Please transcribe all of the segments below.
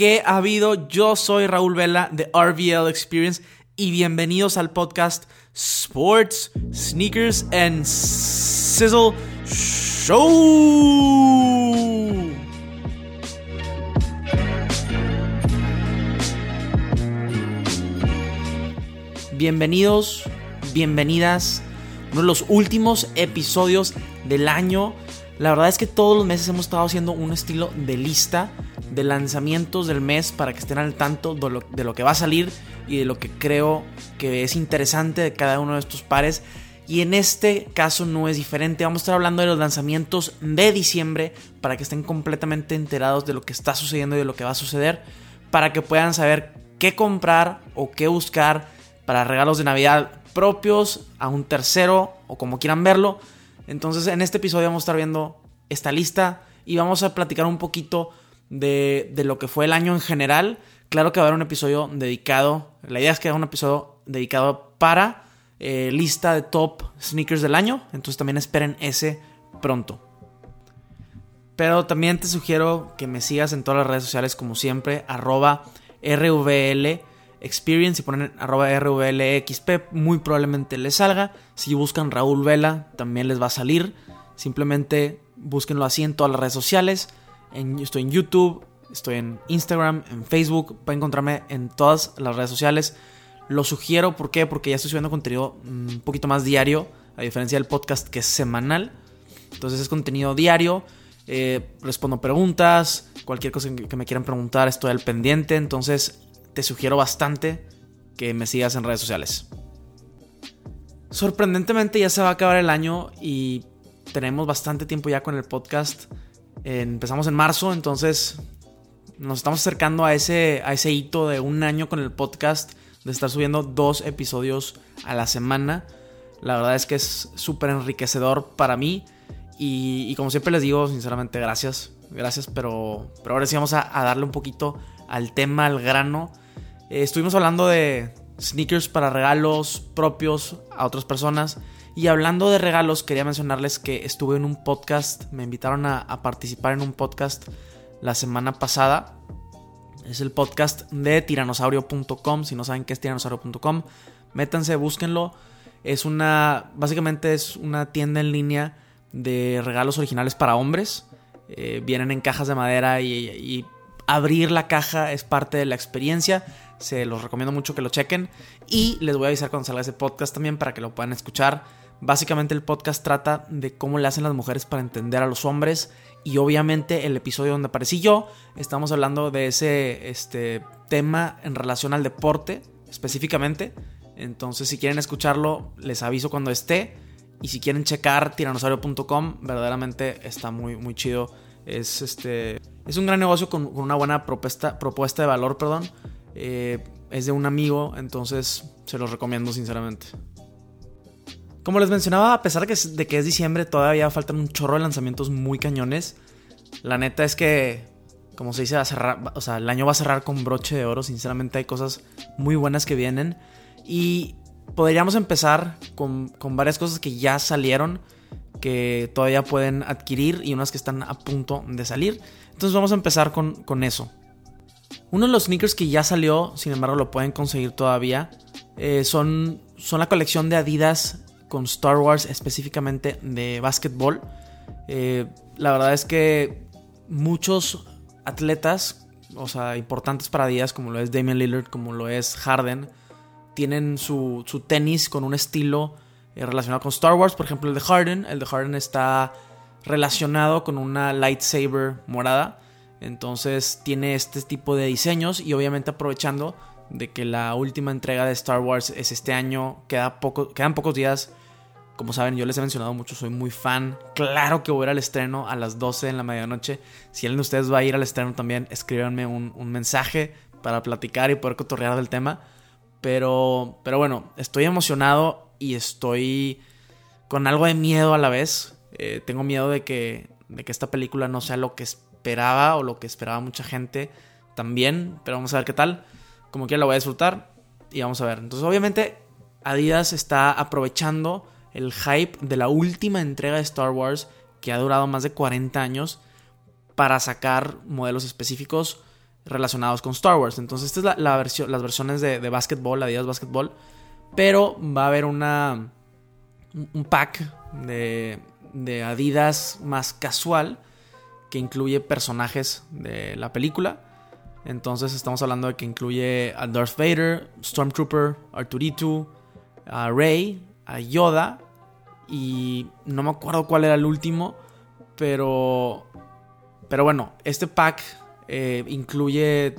¿Qué ha habido? Yo soy Raúl Vela de RVL Experience y bienvenidos al podcast Sports, Sneakers and Sizzle Show. Bienvenidos, bienvenidas. Uno de los últimos episodios del año. La verdad es que todos los meses hemos estado haciendo un estilo de lista de lanzamientos del mes para que estén al tanto de lo, de lo, que va a salir y de lo que creo que es interesante de cada uno de estos pares. Y en este caso no es diferente. Vamos a estar hablando de los lanzamientos de diciembre para que estén completamente enterados de lo que está sucediendo y de lo que va a suceder. Para que puedan saber qué comprar o qué buscar para regalos de Navidad propios a un tercero o como quieran verlo. Entonces en este episodio vamos a estar viendo esta lista y vamos a platicar un poquito de, de, lo que fue el año en general. Claro que va a haber un episodio dedicado, la idea es que haga un episodio dedicado para eh, lista de top sneakers del año, entonces también esperen ese pronto. Pero también te sugiero que me sigas en todas las redes sociales como siempre, arroba RVL Experience, y ponen arroba RVLXP, muy probablemente les salga. Si buscan Raúl Vela, también les va a salir. Simplemente búsquenlo así en todas las redes sociales. En, estoy en YouTube, estoy en Instagram, en Facebook. Pueden encontrarme en todas las redes sociales. Lo sugiero, ¿por qué? Porque ya estoy subiendo contenido mm, un poquito más diario, a diferencia del podcast que es semanal. Entonces es contenido diario. Eh, respondo preguntas, cualquier cosa que me quieran preguntar, estoy al pendiente. Entonces te sugiero bastante que me sigas en redes sociales. Sorprendentemente ya se va a acabar el año y tenemos bastante tiempo ya con el podcast. Empezamos en marzo, entonces nos estamos acercando a ese, a ese hito de un año con el podcast, de estar subiendo dos episodios a la semana. La verdad es que es súper enriquecedor para mí. Y, como siempre les digo, sinceramente, gracias. Gracias, pero, pero ahora sí vamos a, a darle un poquito al tema, al grano. Eh, estuvimos hablando de sneakers para regalos propios a otras personas. Y hablando de regalos, quería mencionarles que estuve en un podcast, me invitaron a, participar en un podcast la semana pasada. Es el podcast de tiranosaurio.com. Si no saben qué es tiranosaurio.com, métanse, búsquenlo. Es una, básicamente es una tienda en línea de regalos originales para hombres. Eh, vienen en cajas de madera y, y abrir la caja es parte de la experiencia. Se los recomiendo mucho que lo chequen. Y les voy a avisar cuando salga ese podcast también para que lo puedan escuchar. Básicamente el podcast trata de cómo le hacen las mujeres para entender a los hombres. Y obviamente el episodio donde aparecí yo, estamos hablando de ese este, tema en relación al deporte específicamente. Entonces si quieren escucharlo, les aviso cuando esté. Y si quieren checar tiranosaurio.com, verdaderamente está muy, muy chido. Es, este, es un gran negocio con, una buena propuesta, propuesta de valor, perdón. Eh, es de un amigo, entonces se los recomiendo sinceramente. Como les mencionaba, a pesar de que, es, diciembre, todavía faltan un chorro de lanzamientos muy cañones. La neta es que, como se dice, va a cerrar, o sea, el año va a cerrar con broche de oro. Sinceramente hay cosas muy buenas que vienen. Y podríamos empezar con, con varias cosas que ya salieron, que todavía pueden adquirir y unas que están a punto de salir. Entonces vamos a empezar con, con eso. Uno de los sneakers que ya salió, sin embargo lo pueden conseguir todavía, eh, son, son la colección de Adidas con Star Wars específicamente de básquetbol. Eh, la verdad es que muchos atletas, o sea, importantes para Adidas, como lo es Damian Lillard, como lo es Harden, tienen su, su tenis con un estilo eh, relacionado con Star Wars. Por ejemplo, el de Harden. El de Harden está relacionado con una lightsaber morada. Entonces tiene este tipo de diseños y obviamente aprovechando de que la última entrega de Star Wars es este año, queda poco, quedan pocos días. Como saben, yo les he mencionado mucho, soy muy fan. Claro que voy a ir al estreno a las 12 en la medianoche. Si alguien de ustedes va a ir al estreno también, escríbanme un, mensaje para platicar y poder cotorrear del tema. Pero, pero bueno, estoy emocionado y estoy con algo de miedo a la vez. Eh, tengo miedo de que, de que esta película no sea lo que esperaba o lo que esperaba mucha gente también, pero vamos a ver qué tal. Como quiera la voy a disfrutar y vamos a ver. Entonces, obviamente, Adidas está aprovechando el hype de la última entrega de Star Wars que ha durado más de 40 años para sacar modelos específicos relacionados con Star Wars. Entonces, esta es la, versión, las versiones de, de básquetbol, Adidas Básquetbol. Pero va a haber una, un pack de, de Adidas más casual que incluye personajes de la película. Entonces estamos hablando de que incluye a Darth Vader, Stormtrooper, Arturito, a Rey, Yoda y no me acuerdo cuál era el último, pero pero bueno, este pack eh, incluye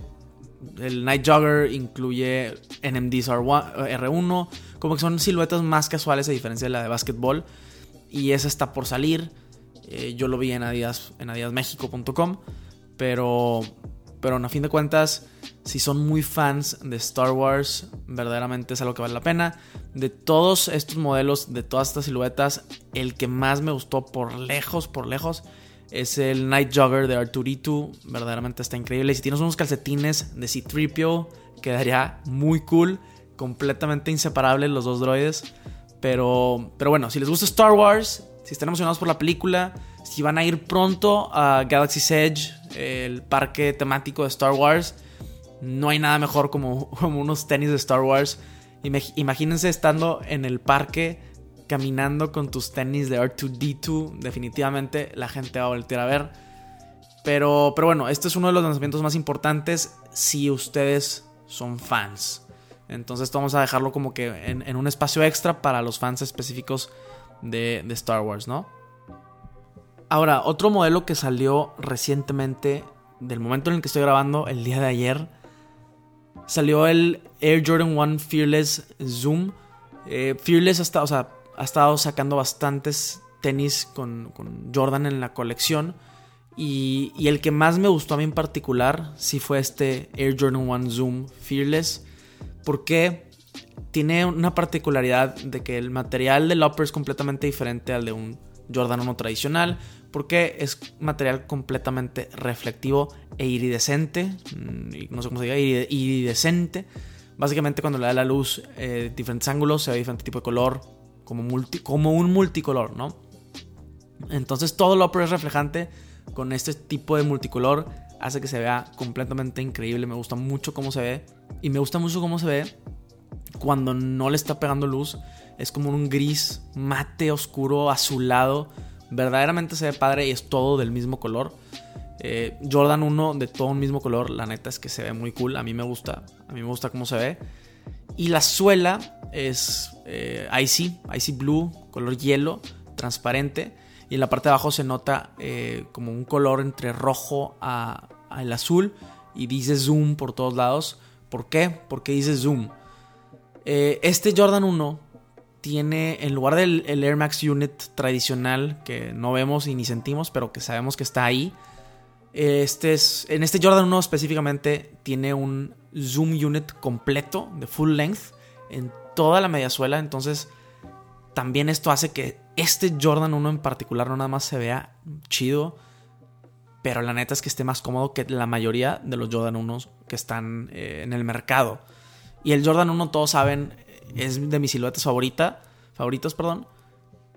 el Night Jogger, incluye NMDs R1, como que son siluetas más casuales a diferencia de la de básquetbol y esa está por salir. Eh, yo lo vi en Adidas en adidasmexico.com, pero pero a fin de cuentas, si son muy fans de Star Wars, verdaderamente es algo que vale la pena. De todos estos modelos, de todas estas siluetas, el que más me gustó por lejos, por lejos, es el Night Jogger de Arturito. Verdaderamente está increíble. Y si tienes unos calcetines de C-Tripio, quedaría muy cool. Completamente inseparables los dos droides. Pero, pero bueno, si les gusta Star Wars, si están emocionados por la película, si van a ir pronto a Galaxy's Edge, el parque temático de Star Wars, no hay nada mejor como, unos tenis de Star Wars. Imagínense estando en el parque caminando con tus tenis de R2D2. Definitivamente la gente va a voltear a ver. Pero, pero bueno, este es uno de los lanzamientos más importantes si ustedes son fans. Entonces vamos a dejarlo como que en, un espacio extra para los fans específicos de, de Star Wars, ¿no? Ahora, otro modelo que salió recientemente, del momento en el que estoy grabando, el día de ayer, salió el Air Jordan 1 Fearless Zoom. Eh, Fearless ha estado, ha estado sacando bastantes tenis con, Jordan en la colección. Y, y, el que más me gustó a mí en particular, sí fue este Air Jordan 1 Zoom Fearless. Porque tiene una particularidad de que el material del upper es completamente diferente al de un Jordan 1 tradicional porque es material completamente reflectivo e iridescente, mm, no sé cómo se diga, iridescente. Básicamente cuando le da la luz eh, diferentes ángulos se ve diferente tipo de color, como, multi, como un multicolor, ¿no? Entonces todo lo es reflejante con este tipo de multicolor hace que se vea completamente increíble. Me gusta mucho cómo se ve y me gusta mucho cómo se ve cuando no le está pegando luz. Es como un gris mate, oscuro, azulado verdaderamente se ve padre y es todo del mismo color. Eh, Jordan 1 de todo un mismo color, la neta es que se ve muy cool, a mí me gusta, a mí me gusta cómo se ve. Y la suela es eh, icy, icy blue, color hielo, transparente. Y en la parte de abajo se nota eh, como un color entre rojo a, el azul y dice zoom por todos lados. ¿Por qué? Porque dice zoom. este Jordan 1 tiene, en lugar del Air Max Unit tradicional que no vemos y ni sentimos, pero que sabemos que está ahí, este es, en este Jordan 1 específicamente tiene un zoom unit completo de full length en toda la mediasuela, entonces también esto hace que este Jordan 1 en particular no nada más se vea chido, pero la neta es que esté más cómodo que la mayoría de los Jordan 1 que están eh, en el mercado. Y el Jordan 1 todos saben es de mis siluetas favorita, favoritos, perdón,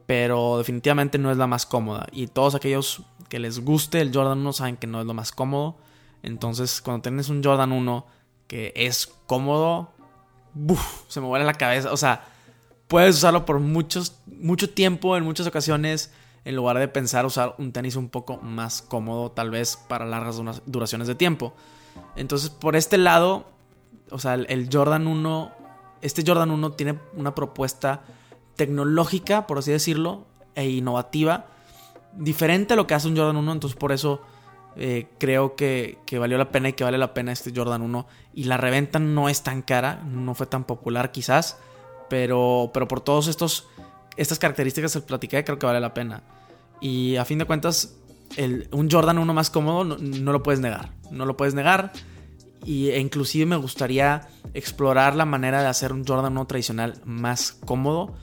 pero definitivamente no es la más cómoda. Y todos aquellos que les guste el Jordan 1 saben que no es lo más cómodo. Entonces, cuando tienes un Jordan 1 que es cómodo, se me vuela la cabeza. O sea, puedes usarlo por muchos, mucho tiempo, en muchas ocasiones, en lugar de pensar usar un tenis un poco más cómodo, tal vez para largas duraciones de tiempo. Entonces, por este lado, o sea, el Jordan 1 este Jordan 1 tiene una propuesta tecnológica, por así decirlo, e innovativa, diferente a lo que hace un Jordan 1, entonces por eso eh, creo que, valió la pena y que vale la pena este Jordan 1. Y la reventa no es tan cara, no fue tan popular quizás, pero, pero por todas estas características que platiqué, creo que vale la pena. Y a fin de cuentas, un Jordan 1 más cómodo no, no lo puedes negar, no lo puedes negar y, e inclusive me gustaría explorar la manera de hacer un Jordan 1 tradicional más cómodo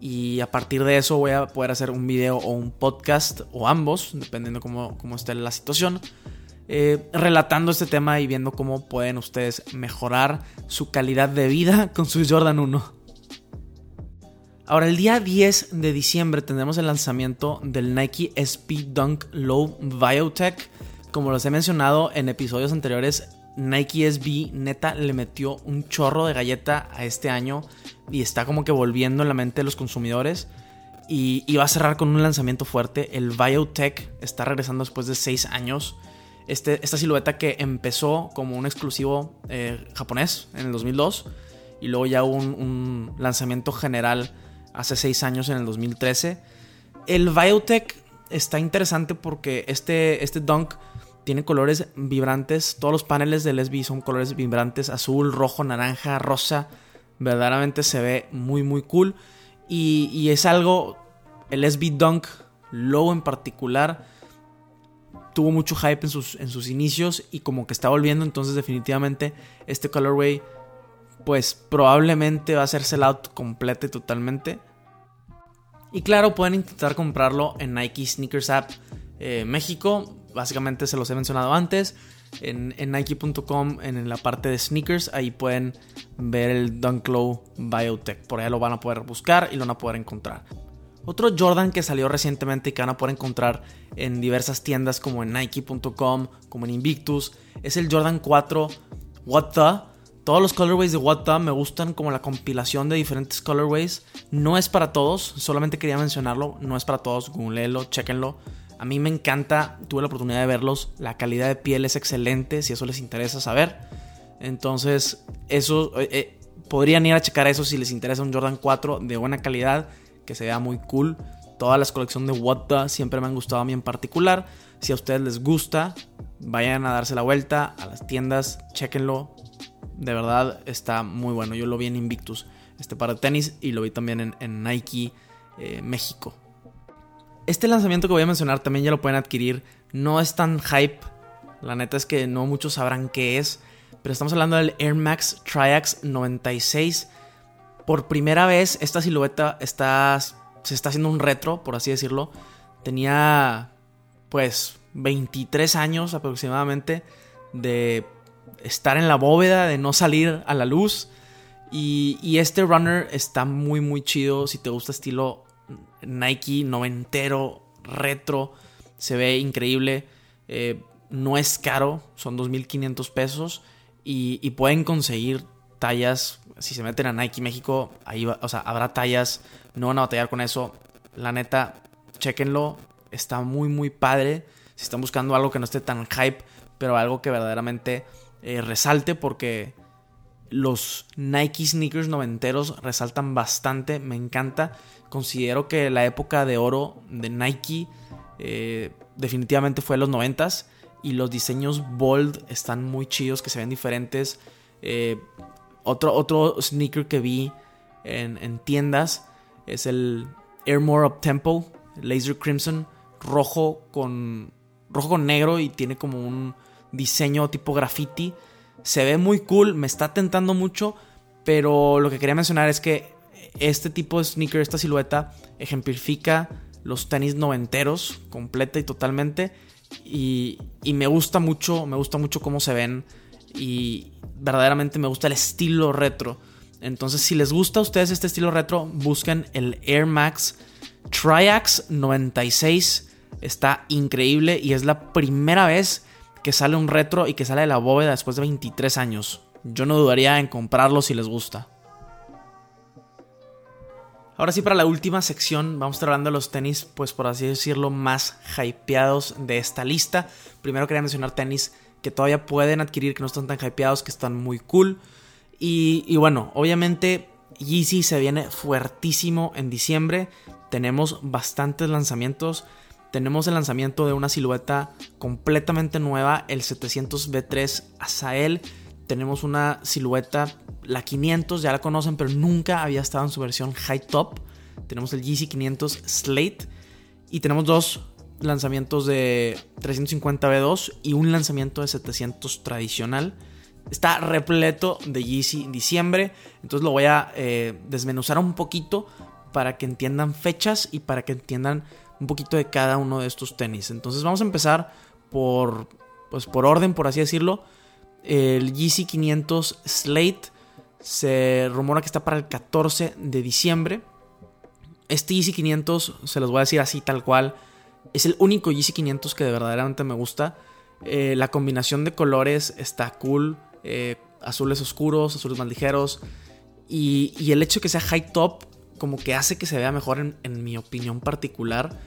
y a partir de eso voy a poder hacer un video o un podcast o ambos, dependiendo cómo, cómo esté la situación, eh, relatando este tema y viendo cómo pueden ustedes mejorar su calidad de vida con su Jordan 1. Ahora, el día 10 de diciembre tendremos el lanzamiento del Nike Speed Dunk Low Biotech. Como les he mencionado en episodios anteriores, Nike SB neta le metió un chorro de galleta a este año y está como que volviendo en la mente de los consumidores. Y, va a cerrar con un lanzamiento fuerte. El Biotech está regresando después de 6 años. Este, esta silueta que empezó como un exclusivo eh, japonés en el 2002 y luego ya hubo un, lanzamiento general hace 6 años en el 2013. El Biotech está interesante porque este, este Dunk tiene colores vibrantes. Todos los paneles del SB son colores vibrantes: azul, rojo, naranja, rosa. Verdaderamente se ve muy, muy cool. Y, es algo. El SB Dunk Low en particular tuvo mucho hype en sus, en sus inicios y como que está volviendo. Entonces, definitivamente, este colorway, pues probablemente va a ser sell out completo y totalmente. Y claro, pueden intentar comprarlo en Nike Sneakers App eh, México. Básicamente se los he mencionado antes. En, Nike.com, en la parte de sneakers, ahí pueden ver el Dunk Low Biotech. Por ahí lo van a poder buscar y lo van a poder encontrar. Otro Jordan que salió recientemente y que van a poder encontrar en diversas tiendas como en Nike.com, como en Invictus, es el Jordan 4 What the todos los colorways de What The me gustan como la compilación de diferentes colorways. No es para todos, solamente quería mencionarlo. No es para todos, googleenlo, chequenlo. A mí me encanta, tuve la oportunidad de verlos. La calidad de piel es excelente, si eso les interesa saber. Entonces, eso eh, eh, podrían ir a checar eso si les interesa un Jordan 4 de buena calidad, que se vea muy cool. Todas las colecciones de What The siempre me han gustado a mí en particular. Si a ustedes les gusta, vayan a darse la vuelta a las tiendas, chequenlo, de verdad está muy bueno. Yo lo vi en Invictus, este par de tenis, y lo vi también en, Nike eh, México. Este lanzamiento que voy a mencionar también ya lo pueden adquirir. No es tan hype. La neta es que no muchos sabrán qué es. Pero estamos hablando del Air Max Triax 96. Por primera vez esta silueta está, se está haciendo un retro, por así decirlo. Tenía pues 23 años aproximadamente de estar en la bóveda, de no salir a la luz. Y, este runner está muy, muy chido. Si te gusta estilo Nike, noventero, retro, se ve increíble. Eh, no es caro, son 2.500 pesos. Y, pueden conseguir tallas. Si se meten a Nike México, ahí o sea, habrá tallas. No van a batallar con eso. La neta, chequenlo. Está muy, muy padre. Si están buscando algo que no esté tan hype, pero algo que verdaderamente eh, resalte porque los Nike sneakers noventeros resaltan bastante, me encanta. Considero que la época de oro de Nike eh, definitivamente fue los noventas y los diseños bold están muy chidos, que se ven diferentes. Eh, otro, otro sneaker que vi en, en, tiendas es el Airmore Up Tempo Laser Crimson, rojo con, rojo con negro y tiene como un diseño tipo graffiti. Se ve muy cool, me está tentando mucho, pero lo que quería mencionar es que este tipo de sneaker, esta silueta, ejemplifica los tenis noventeros completa y totalmente. Y, y, me gusta mucho, me gusta mucho cómo se ven y verdaderamente me gusta el estilo retro. Entonces, si les gusta a ustedes este estilo retro, busquen el Air Max Triax 96. Está increíble y es la primera vez que sale un retro y que sale de la bóveda después de 23 años. Yo no dudaría en comprarlo si les gusta. Ahora sí, para la última sección, vamos a estar hablando de los tenis, pues por así decirlo, más hypeados de esta lista. Primero quería mencionar tenis que todavía pueden adquirir, que no están tan hypeados, que están muy cool. Y, y bueno, obviamente Yeezy se viene fuertísimo en diciembre. Tenemos bastantes lanzamientos. Tenemos el lanzamiento de una silueta completamente nueva, el 700B3 Azael. Tenemos una silueta, la 500, ya la conocen, pero nunca había estado en su versión high top. Tenemos el GC 500 Slate. Y tenemos dos lanzamientos de 350B2 y un lanzamiento de 700 tradicional. Está repleto de Yeezy en diciembre. Entonces lo voy a eh, desmenuzar un poquito para que entiendan fechas y para que entiendan un poquito de cada uno de estos tenis. Entonces vamos a empezar por, pues por orden, por así decirlo. El Yeezy 500 Slate se rumora que está para el 14 de diciembre. Este Yeezy 500, se los voy a decir así tal cual, es el único Yeezy 500 que de verdaderamente me gusta. Eh, la combinación de colores está cool. Eh, azules oscuros, azules más ligeros. Y, el hecho de que sea high top, como que hace que se vea mejor en, mi opinión particular.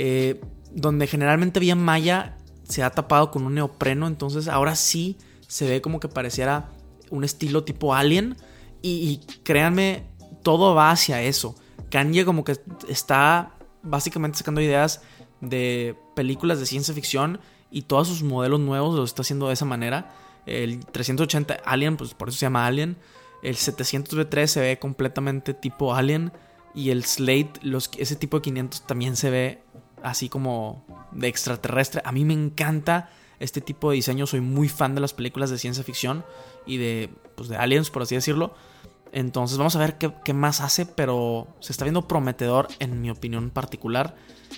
Eh, donde generalmente había malla, se ha tapado con un neopreno. Entonces ahora sí se ve como que pareciera un estilo tipo alien. Y, créanme, todo va hacia eso. Kanye como que está básicamente sacando ideas de películas de ciencia ficción y todos sus modelos nuevos los está haciendo de esa manera. El 380 Alien, pues por eso se llama Alien. El 700B3 se ve completamente tipo Alien. Y el Slate, ese tipo de 500 también se ve así como de extraterrestre. A mí me encanta este tipo de diseño. Soy muy fan de las películas de ciencia ficción y de, pues, de aliens, por así decirlo. Entonces vamos a ver qué, más hace, pero se está viendo prometedor en mi opinión particular.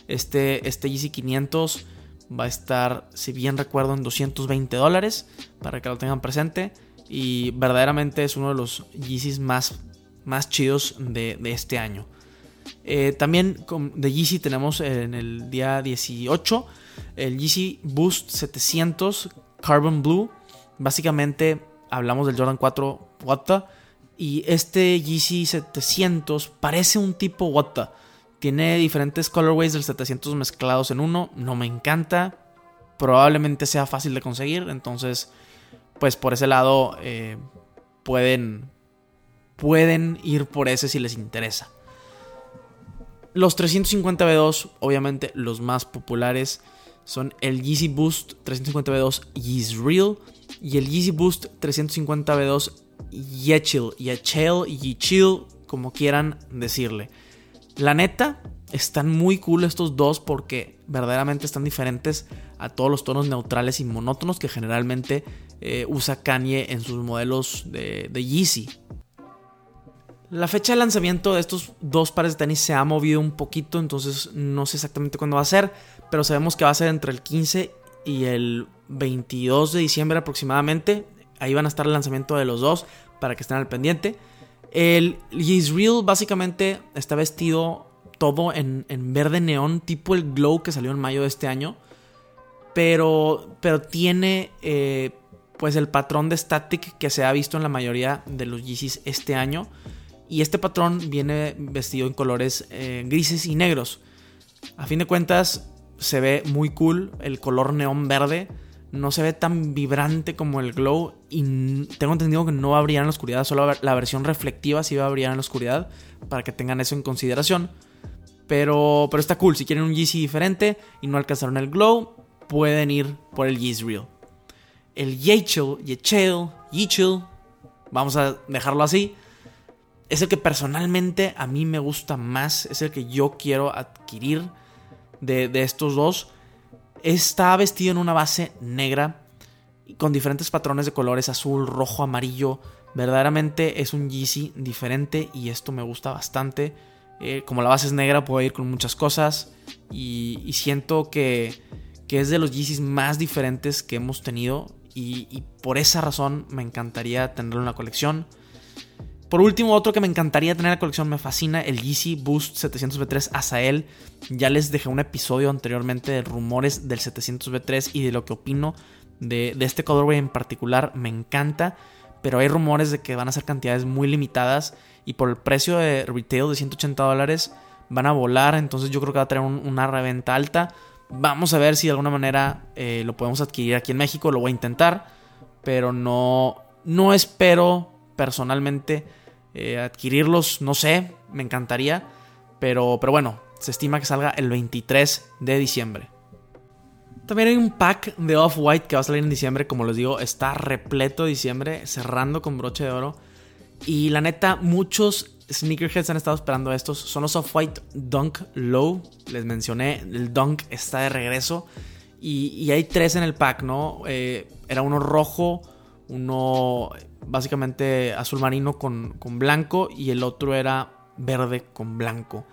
Este, este GC500 va a estar, si bien recuerdo, en 220 dólares para que lo tengan presente. Y verdaderamente es uno de los Yeezys más, más chidos de, este año. Eh, también de Yeezy tenemos en el día 18 el Yeezy Boost 700 Carbon Blue. Básicamente hablamos del Jordan 4 Wata. Y este Yeezy 700 parece un tipo Wata. Tiene diferentes colorways del 700 mezclados en uno. No me encanta. Probablemente sea fácil de conseguir. Entonces, pues por ese lado eh, pueden, pueden ir por ese si les interesa. Los 350 V2, obviamente los más populares, son el Yeezy Boost 350 V2 Yeezy Real y el Yeezy Boost 350 V2 Yechill, Yechill, Yechill, como quieran decirle. La neta, están muy cool estos dos porque verdaderamente están diferentes a todos los tonos neutrales y monótonos que generalmente eh, usa Kanye en sus modelos de, de Yeezy. La fecha de lanzamiento de estos dos pares de tenis se ha movido un poquito, entonces no sé exactamente cuándo va a ser, pero sabemos que va a ser entre el 15 y el 22 de diciembre aproximadamente. Ahí van a estar el lanzamiento de los dos para que estén al pendiente. El Real básicamente está vestido todo en, verde neón, tipo el Glow que salió en mayo de este año. Pero, pero tiene eh, pues el patrón de static que se ha visto en la mayoría de los Yeezys este año. Y este patrón viene vestido en colores eh, grises y negros. A fin de cuentas, se ve muy cool el color neón verde no se ve tan vibrante como el glow y tengo entendido que no va a brillar en la oscuridad, solo la versión reflectiva sí va a brillar en la oscuridad para que tengan eso en consideración. Pero, pero está cool, si quieren un Yeezy diferente y no alcanzaron el glow, pueden ir por el Yeezy Real. El Yechill, Yechill, Yechill, vamos a dejarlo así, es el que personalmente a mí me gusta más, es el que yo quiero adquirir de, de estos dos Está vestido en una base negra con diferentes patrones de colores azul, rojo, amarillo. Verdaderamente es un Yeezy diferente y esto me gusta bastante. Eh, como la base es negra puedo ir con muchas cosas y, siento que, que, es de los Yeezys más diferentes que hemos tenido y, y por esa razón me encantaría tenerlo en la colección. Por último, otro que me encantaría tener en la colección, me fascina, el Yeezy Boost 700V3 Azael. Ya les dejé un episodio anteriormente de rumores del 700V3 y de lo que opino de, este colorway en particular. Me encanta, pero hay rumores de que van a ser cantidades muy limitadas y por el precio de retail de 180 dólares van a volar. Entonces yo creo que va a tener una reventa alta. Vamos a ver si de alguna manera eh, lo podemos adquirir aquí en México. Lo voy a intentar, pero no, no espero personalmente eh, adquirirlos, no sé, me encantaría. Pero, pero bueno, se estima que salga el 23 de diciembre. También hay un pack de Off-White que va a salir en diciembre. Como les digo, está repleto de diciembre, cerrando con broche de oro. Y la neta, muchos sneakerheads han estado esperando estos. Son los Off-White Dunk Low. Les mencioné, el Dunk está de regreso. Y, hay tres en el pack, ¿no? Eh, era uno rojo, uno básicamente azul marino con, blanco y el otro era verde con blanco.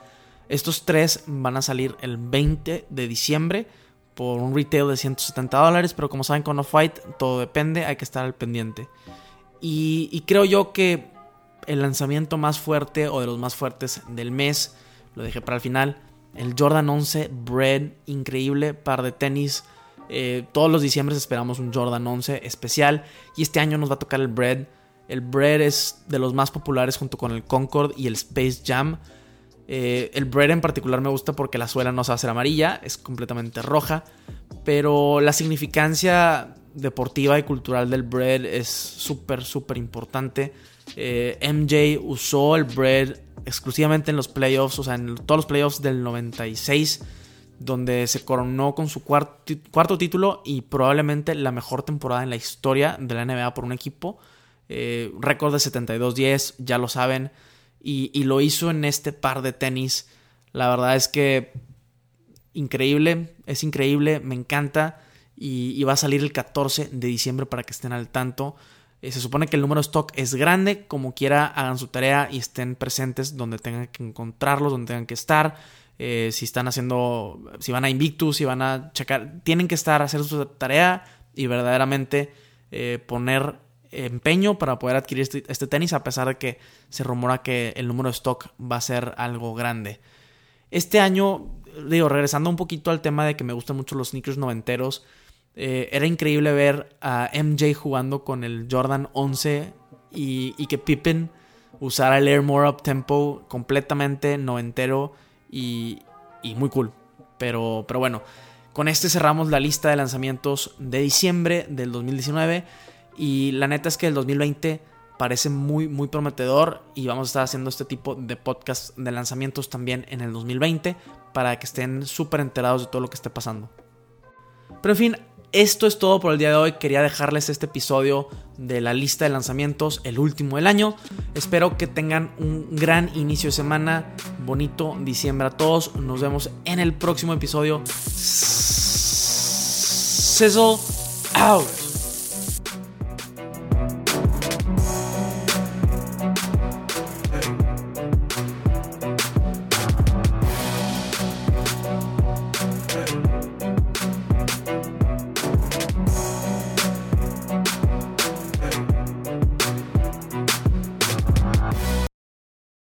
Estos tres van a salir el 20 de diciembre por un retail de 170 dólares, pero como saben con Off-White todo depende, hay que estar al pendiente. Y, y, creo yo que el lanzamiento más fuerte o de los más fuertes del mes, lo dejé para el final, el Jordan 11 Bread, increíble par de tenis Eh, todos los diciembres esperamos un Jordan 11 especial y este año nos va a tocar el Bread. El Bread es de los más populares junto con el Concord y el Space Jam. Eh, el Bread en particular me gusta porque la suela no se va a hacer amarilla, es completamente roja. Pero la significancia deportiva y cultural del Bread es súper, súper importante. Eh, MJ usó el Bread exclusivamente en los playoffs, o sea, en todos los playoffs del 96 donde se coronó con su cuarto, título y probablemente la mejor temporada en la historia de la NBA por un equipo. Eh, récord de 72-10, ya lo saben. Y, lo hizo en este par de tenis. La verdad es que increíble, es increíble, me encanta. Y, va a salir el 14 de diciembre para que estén al tanto. Eh, se supone que el número de stock es grande, como quiera hagan su tarea y estén presentes donde tengan que encontrarlos, donde tengan que estar. Eh, si están haciendo, si van a Invictus, si van a checar, tienen que estar, hacer su tarea y verdaderamente eh, poner empeño para poder adquirir este, este, tenis a pesar de que se rumora que el número de stock va a ser algo grande. Este año, digo, regresando un poquito al tema de que me gustan mucho los sneakers noventeros, eh, era increíble ver a MJ jugando con el Jordan 11 y, y que Pippen usara el Air More Up Tempo completamente noventero y, muy cool. Pero, pero bueno, con este cerramos la lista de lanzamientos de diciembre del 2019 y la neta es que el 2020 parece muy muy prometedor y vamos a estar haciendo este tipo de podcast de lanzamientos también en el 2020 para que estén súper enterados de todo lo que esté pasando. Pero en fin, esto es todo por el día de hoy. Quería dejarles este episodio de la lista de lanzamientos, el último del año. Espero que tengan un gran inicio de semana. Bonito diciembre a todos. Nos vemos en el próximo episodio. Sizzle out.